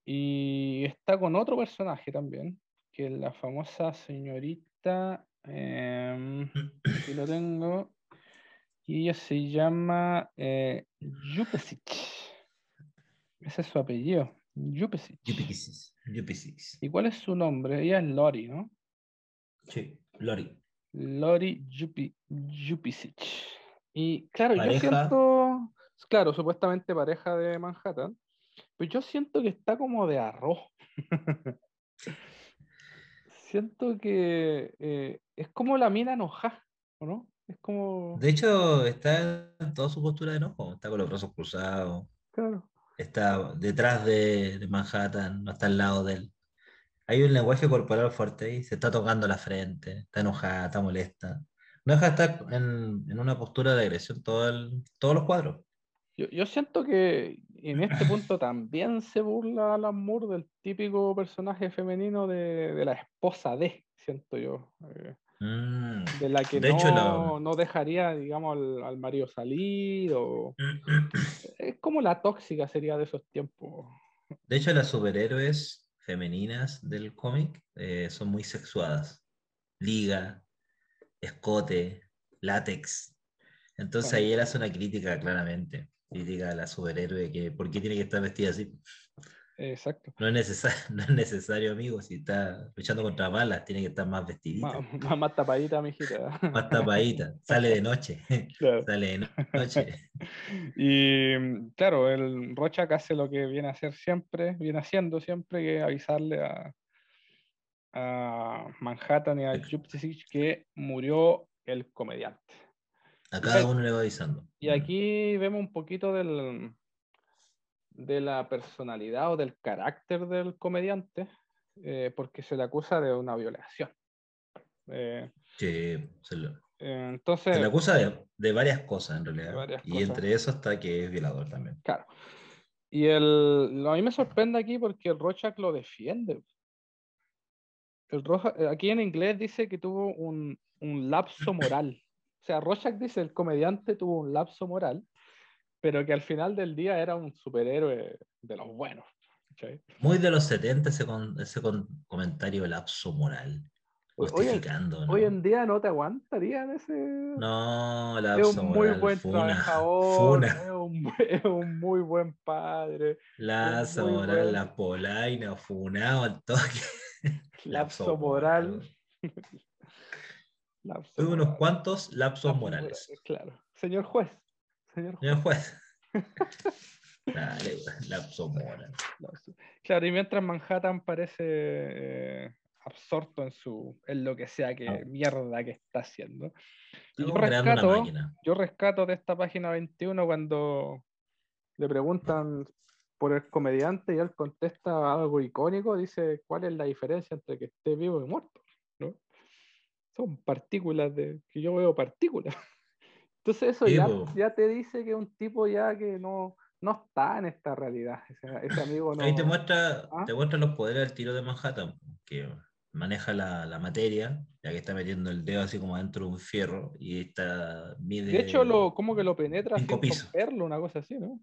Y está con otro personaje también, que es la famosa señorita. Eh, aquí lo tengo. Y ella se llama eh. Ese es su apellido. Yupesic. ¿Y cuál es su nombre? Ella es Lori, ¿no? Sí, Lori. Lori Yupisic. Y claro, yo siento, claro, supuestamente pareja de Manhattan, pero yo siento que está como de arroz. siento que eh, es como la mina enojada, ¿no? Es como. De hecho, está en toda su postura de enojo. Está con los brazos cruzados. Claro. Está detrás de, de Manhattan, no está al lado de él. Hay un lenguaje corporal fuerte ahí, se está tocando la frente, está enojada, está molesta. No deja de estar en, en una postura de agresión todo el- todos los cuadros. Yo, yo siento que en este punto también se burla Alan Moore del típico personaje femenino de, de la esposa de, siento yo. eh, Mm. de la que De no, hecho, la- no dejaría, digamos, al, al marido salir. O... Es como la tóxica sería de esos tiempos. De hecho, las superhéroes femeninas del cómic eh, son muy sexuadas. Liga, escote, látex. Entonces ahí él hace una crítica claramente. Crítica a la superhéroe que por qué tiene que estar vestida así. Exacto. No es, necesario, no es necesario, amigo. Si está luchando contra balas, tiene que estar más vestidita, Más, más, más tapadita, mijita. más tapadita. Sale de noche. Claro. Sale de noche. Y claro, el Rochak hace lo que viene a hacer siempre, viene haciendo siempre, que es avisarle a, a Manhattan y a Justice que murió el comediante. A cada uno le va avisando. Y aquí vemos un poquito del, de la personalidad o del carácter del comediante, eh, porque se le acusa de una violación. Eh, Que se, lo- eh, entonces, se le acusa de, de varias cosas en realidad. Y cosas. entre eso está que es violador también. Claro. Y el, a mí me sorprende aquí porque el Rorschach lo defiende. El Roja- eh, aquí en inglés dice que tuvo un, un lapso moral. O sea, Rorschach dice el comediante tuvo un lapso moral, pero que al final del día era un superhéroe de los buenos. ¿cachai? Muy de los 70 ese, con- ese con- comentario lapso moral. Hoy- Justificando, ¿no? Hoy en día no te aguantarían ese. No, es lapso un muy moral. buen funa, trabajador, funa. es un, es un muy buen padre. Lapso moral, buen- la polaina, funado al toque. Lapso moral. Lapso Tuve unos cuantos lapsos Lapso morales. moral, Claro. Señor juez. Señor juez. Señor juez. Dale, lapso moral. Claro, y mientras Manhattan parece eh, absorto en su en lo que sea que Ah. mierda que está haciendo. Y yo rescato, yo rescato de esta página 21 cuando le preguntan por el comediante y él contesta algo icónico, dice, ¿cuál es la diferencia entre que esté vivo y muerto? Son partículas de que yo veo partículas. Entonces eso ya, ya te dice que es un tipo ya que no, no está en esta realidad. Ese, ese amigo no. Ahí te muestra, ¿Ah? te muestra los poderes del tiro de Manhattan, que maneja la, la materia, ya que está metiendo el dedo así como dentro de un fierro y está mide. De hecho, lo, como que lo penetra sin cinco pisos. romperlo, una cosa así, ¿no?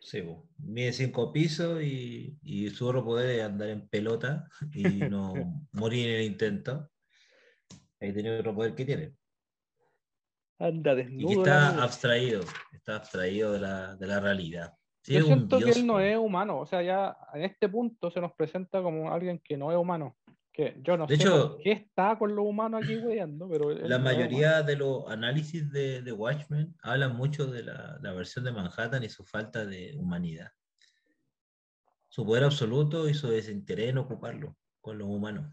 Sí, mide cinco pisos y, y su otro poder es andar en pelota y no morir en el intento. Ahí tiene otro poder que tiene. Anda Y que desnudo. el está abstraído, está abstraído de la, de la realidad. Sí, Yo es un siento que él no es humano, o sea, ya en este punto se nos presenta como alguien que no es humano. Que yo no De sé hecho, qué está con lo humano aquí weyando, pero La no mayoría de los análisis de, de Watchmen hablan mucho de la, la versión de Manhattan y su falta de humanidad. Su poder absoluto y su desinterés en ocuparlo con los humanos.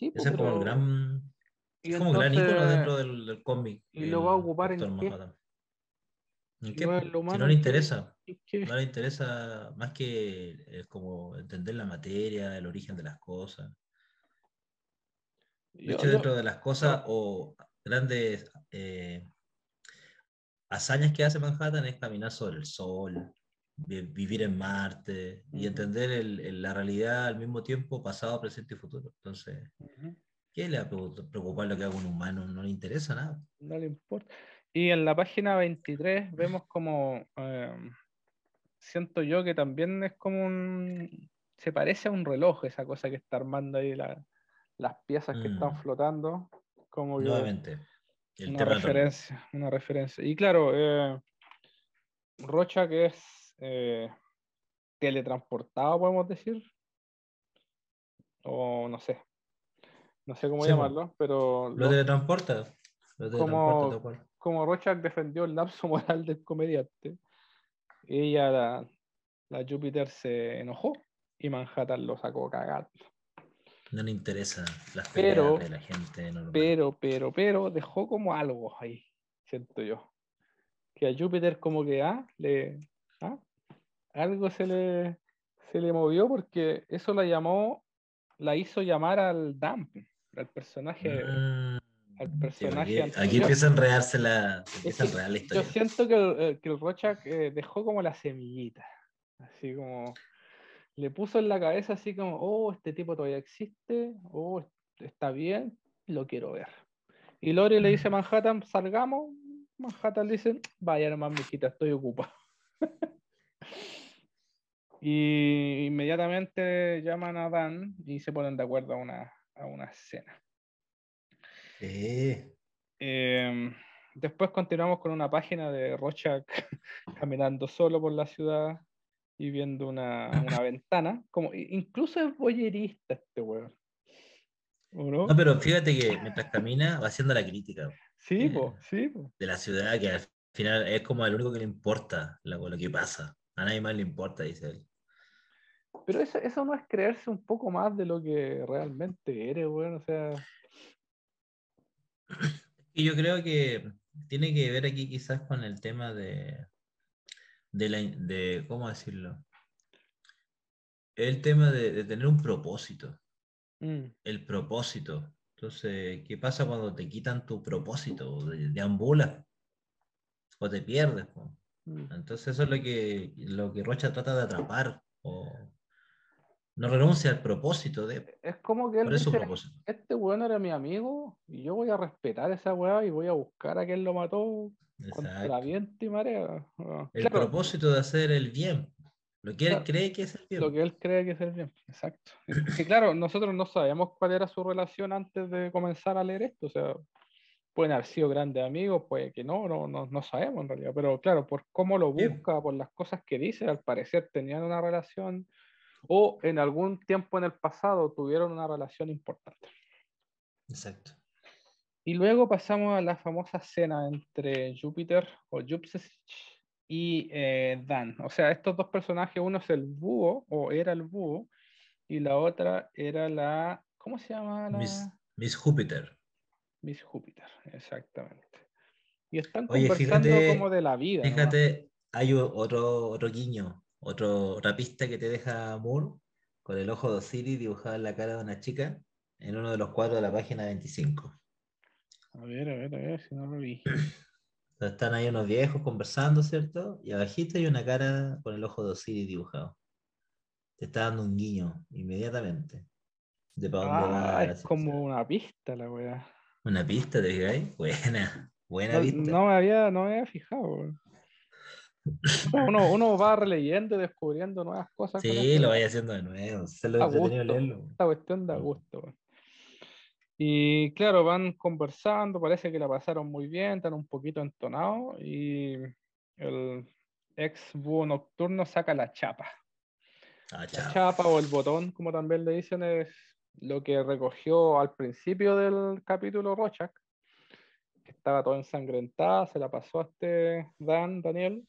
Sí, pues, Ese es como el gran, es como el gran entonces, ícono dentro del, del cómic. ¿y lo va a ocupar en qué? Manhattan. ¿En Si qué? Si no le interesa, no le interesa más que eh, como entender la materia, el origen de las cosas. De hecho, yo- dentro de las cosas o grandes eh, hazañas que hace Manhattan es caminar sobre el sol, vivir en Marte y entender el- el- la realidad al mismo tiempo, pasado, presente y futuro. Entonces, Ujú. ¿qué le va a preocu- preocupar lo que haga un humano? No le interesa nada. no le importa. Y en la página 23 vemos como, eh, siento yo que también es como un, se parece a un reloj esa cosa que está armando ahí la- las piezas que están Mm. flotando, como que Nuevamente, el una referencia, una referencia. Y claro, eh, Rocha que es eh, teletransportado, podemos decir, o no sé, no sé cómo Sí, llamarlo, pero Lo teletransporta. Lo Como- teletransporta como Rorschach defendió el lapso moral del comediante, ella, la, la Júpiter, se enojó y Manhattan lo sacó cagando. No le interesa las Pero- peleas de la gente normal. Pero, pero, pero, dejó como algo ahí, siento yo. Que a Júpiter como que, ah, le, algo se le, se le movió porque eso la llamó, la hizo llamar al Damp, al personaje. Mm, al sí, personaje aquí, anterior. aquí empieza a enredarse la, Es empieza a que la yo historia. siento que el, eh, que el Rorschach eh, dejó como la semillita, así como le puso en la cabeza así como, oh, este tipo todavía existe, oh, está bien, lo quiero ver. Y Lori le dice a Manhattan, salgamos. Manhattan le dice, vaya nomás, mijita, estoy ocupado. y inmediatamente llaman a Dan y se ponen de acuerdo a una, a una escena. Sí. Eh, después continuamos con una página de Rorschach caminando solo por la ciudad y viendo una, una ventana. Como, incluso es boyerista este weón. ¿O no? No, pero fíjate que mientras camina va haciendo la crítica Sí, eh, po, sí, po. de la ciudad, que al final es como el único que le importa lo, lo que pasa. A nadie más le importa, dice él. Pero eso, eso no es creerse un poco más de lo que realmente eres, weón. O sea, Y yo creo que tiene que ver aquí quizás con el tema de, de, la, de ¿cómo decirlo? El tema de, de tener un propósito, mm, el propósito. Entonces, ¿qué pasa cuando te quitan tu propósito? De- deambulas o te pierdes. po? mm. Entonces eso es lo que, lo que Rocha trata de atrapar. O no renuncia al propósito de... es como que él ¿Cuál es su dice, este weón era mi amigo y yo voy a respetar esa weá y voy a buscar a quien lo mató contra viento y marea. Ah, El claro, propósito de hacer el bien. Lo que él Claro. cree que es el bien. lo que él cree que es el bien, exacto. Que claro, nosotros no sabíamos cuál era su relación antes de comenzar a leer esto, o sea, pueden haber sido grandes amigos, puede que no, no, no, no sabemos en realidad, pero claro, por cómo lo busca, por las cosas que dice, al parecer tenían una relación o en algún tiempo en el pasado tuvieron una relación importante. Exacto. Y luego pasamos a la famosa escena entre Júpiter o Jupsich y eh, Dan. O sea, estos dos personajes, uno es el búho, o era el búho, y la otra era la. ¿Cómo se llama la? Miss, Miss Júpiter. Miss Júpiter, exactamente. Y están Oye, conversando fíjate- como de la vida. Fíjate, hay o- otro, otro guiño, otro, otra pista que te deja Moore con el ojo de Osiris dibujado en la cara de una chica en uno de los cuadros de la página 25. A ver, a ver, a ver si no lo vi. Están ahí unos viejos conversando, ¿cierto? Y abajito hay una cara con el ojo de Osiris dibujado. Te está dando un guiño inmediatamente. De para Ah, es como situación. una pista la weá. Una pista, ¿te fijáis? Buena, buena No, pista. no me había, no me había fijado. weón. Uno, uno va releyendo y descubriendo nuevas cosas. Sí, esto. lo vaya haciendo de nuevo. Se lo gusto. leerlo. Esta cuestión da gusto. Y claro, van conversando, parece que la pasaron muy bien, están un poquito entonados y el ex búho nocturno saca la chapa. Ah, La chapa o el botón, como también le dicen, es lo que recogió al principio del capítulo Rochak, que estaba todo ensangrentada, se la pasó a este Dan, Daniel,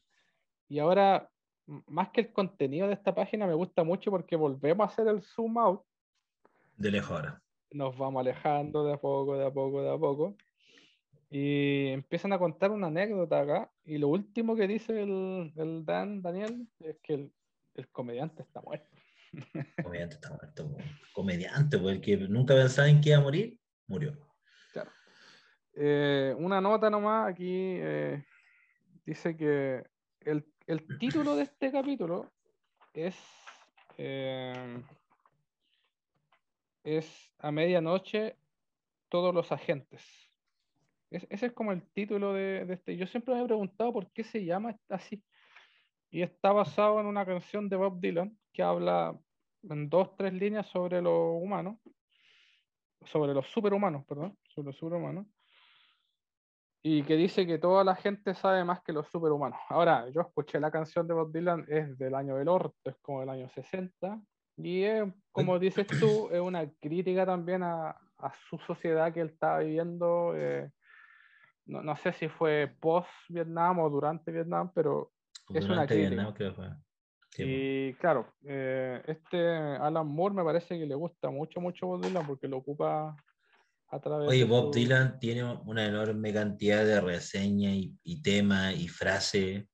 y ahora, más que el contenido de esta página, me gusta mucho porque volvemos a hacer el zoom out De lejos ahora. nos vamos alejando de a poco, de a poco, de a poco. Y empiezan a contar una anécdota acá. Y lo último que dice el, el Dan, Daniel, es que el, el comediante está muerto. Comediante está muerto. Comediante, pues el que nunca pensaba en que iba a morir, murió. Claro. Eh, una nota nomás aquí eh, dice que el, el título de este capítulo es, eh, es A medianoche todos los agentes. Es- ese es como el título de, este. Yo siempre me he preguntado por qué se llama así. Y está basado en una canción de Bob Dylan que habla en dos, tres líneas sobre los humanos, sobre los superhumanos, perdón, sobre los superhumanos, y que dice que toda la gente sabe más que los superhumanos. Ahora, yo escuché la canción de Bob Dylan, es del año del orto, es como del año 60, y es, como dices tú, es una crítica también a, a su sociedad que él estaba viviendo. eh, no, no sé si fue post-Vietnam o durante Vietnam, pero Es una Durante crítica. Vietnam, creo fue. y claro, eh, este Alan Moore me parece que le gusta mucho, mucho Bob Dylan porque lo ocupa a través Oye, Bob Dylan tiene una enorme cantidad de reseñas y, y temas y frases.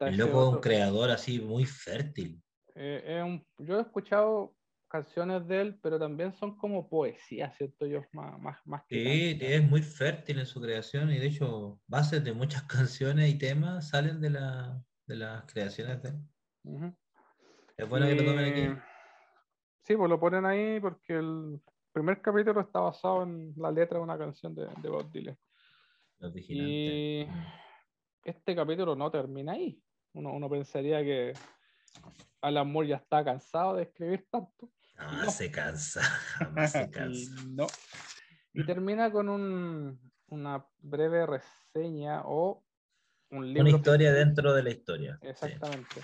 El loco es un creador así muy fértil. Eh, yo he escuchado canciones de él, pero también son como poesía, ¿cierto? Yo más, más, más que. Sí, es muy fértil en su creación y de hecho, bases de muchas canciones y temas salen de, la, de las creaciones de él. Es bueno que lo tomen aquí. Sí, pues lo ponen ahí porque el primer capítulo está basado en la letra de una canción de, de Bob Dylan. y este capítulo no termina ahí. Uno, uno pensaría que Alan Moore ya está cansado de escribir tanto. No, se cansa, se cansa. y, no. y termina con un, una breve reseña o un libro. Una historia dentro de la historia. Exactamente.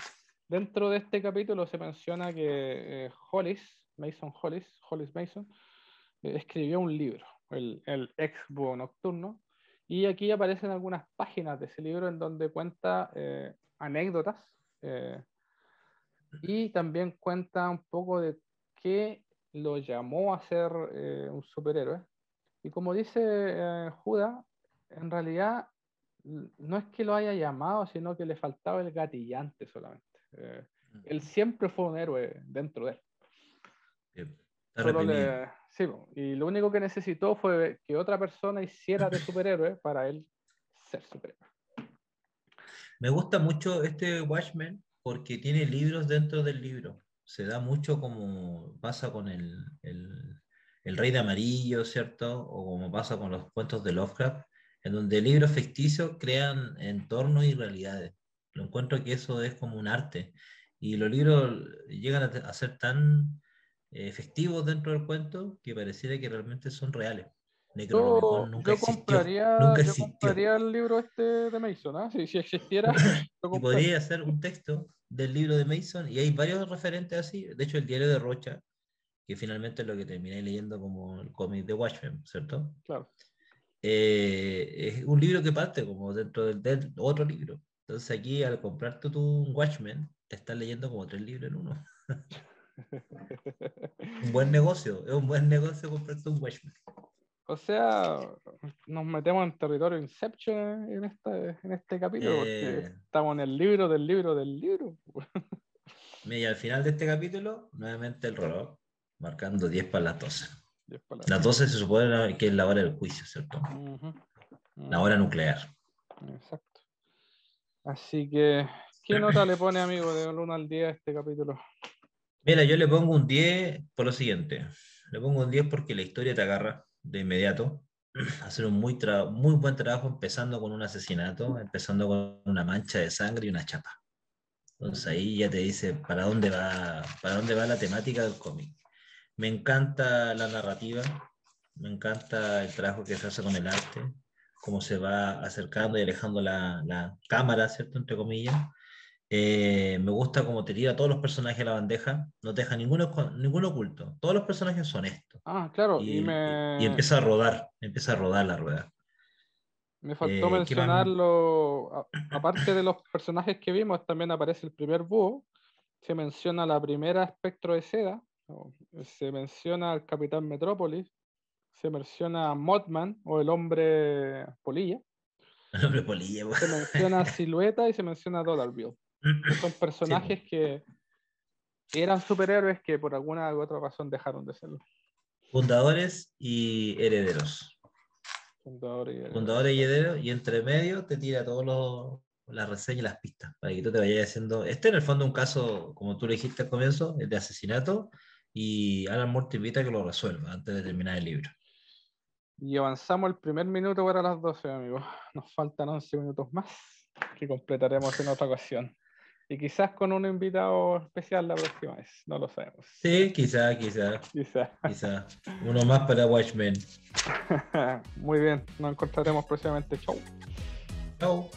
Dentro de este capítulo se menciona que eh, Hollis, Mason Hollis, Hollis Mason, escribió un libro, el, el ex búho nocturno, y aquí aparecen algunas páginas de ese libro en donde cuenta eh, anécdotas y también cuenta un poco de qué lo llamó a ser un superhéroe. Y como dice Judas, en realidad no es que lo haya llamado, sino que le faltaba el gatillante solamente. Eh, él siempre fue un héroe dentro de él. Sí, y lo único que necesitó fue que otra persona hiciera de superhéroe para él ser superhéroe. Me gusta mucho este Watchmen porque tiene libros dentro del libro. Se da mucho como pasa con el, el, el Rey de Amarillo, ¿cierto? O como pasa con los cuentos de Lovecraft, en donde libros ficticios crean entornos y realidades. Lo encuentro que eso es como un arte. Y los libros llegan a, ser tan efectivos dentro del cuento que pareciera que realmente son reales. Necronomicon nunca yo compraría, nunca Yo compraría el libro este de Mason, ¿ah? si, si, existiera. y podría hacer un texto del libro de Mason, y hay varios referentes así. De hecho, el diario de Rocha, que finalmente es lo que terminé leyendo como el cómic de Watchmen, ¿cierto? Claro. Eh, es un libro que parte como dentro del, del otro libro. Entonces aquí al comprarte tu un Watchmen, te estás leyendo como tres libros en uno. un buen negocio, es un buen negocio comprarte un Watchmen. O sea, nos metemos en territorio Inception en este, en este capítulo, porque eh. estamos en el libro del libro del libro. y al final de este capítulo, nuevamente el reloj, marcando 10 para las 12. las 12 se supone que es la hora del juicio, ¿cierto? La hora nuclear. Exacto. Así que, ¿qué nota le pone, amigo, de 1 al 10 a este capítulo? Mira, yo le pongo un 10 por lo siguiente. Le pongo un 10 porque la historia te agarra de inmediato. Hacer un muy, muy buen trabajo empezando con un asesinato, empezando con una mancha de sangre y una chapa. Entonces ahí ya te dice para dónde va, para dónde va la temática del cómic. Me encanta la narrativa, me encanta el trabajo que se hace con el arte, cómo se va acercando y alejando la, la cámara, ¿cierto? Entre comillas. Eh, me gusta cómo te tira a todos los personajes a la bandeja, no te deja ninguno, ninguno oculto. Todos los personajes son estos. Ah, claro. Y, y, empieza a rodar, empieza a rodar la rueda. Me faltó eh, mencionarlo, aparte de los personajes que vimos, también aparece el primer búho, se menciona la primera espectro de seda, se menciona al Capitán Metrópolis, se menciona Modman o el hombre polilla. El hombre polilla. Se menciona Silueta y se menciona Dollar Bill. Son personajes que eran superhéroes que por alguna u otra razón dejaron de serlo. Fundadores y herederos. Fundadores y herederos. Fundadores y herederos, y entre medio te tira todas las reseñas y las pistas, para que tú te vayas haciendo. Este en el fondo un caso, como tú le dijiste al comienzo, el de asesinato, y Alan Moore te invita a que lo resuelva antes de terminar el libro. Y avanzamos el primer minuto para las 12, amigos. Nos faltan 11 minutos más que completaremos en otra ocasión. Y quizás con un invitado especial la próxima vez, no lo sabemos. Sí, quizá, quizá. Quizá. quizá. Uno más para Watchmen. Muy bien, nos encontraremos próximamente. Chau. Chau.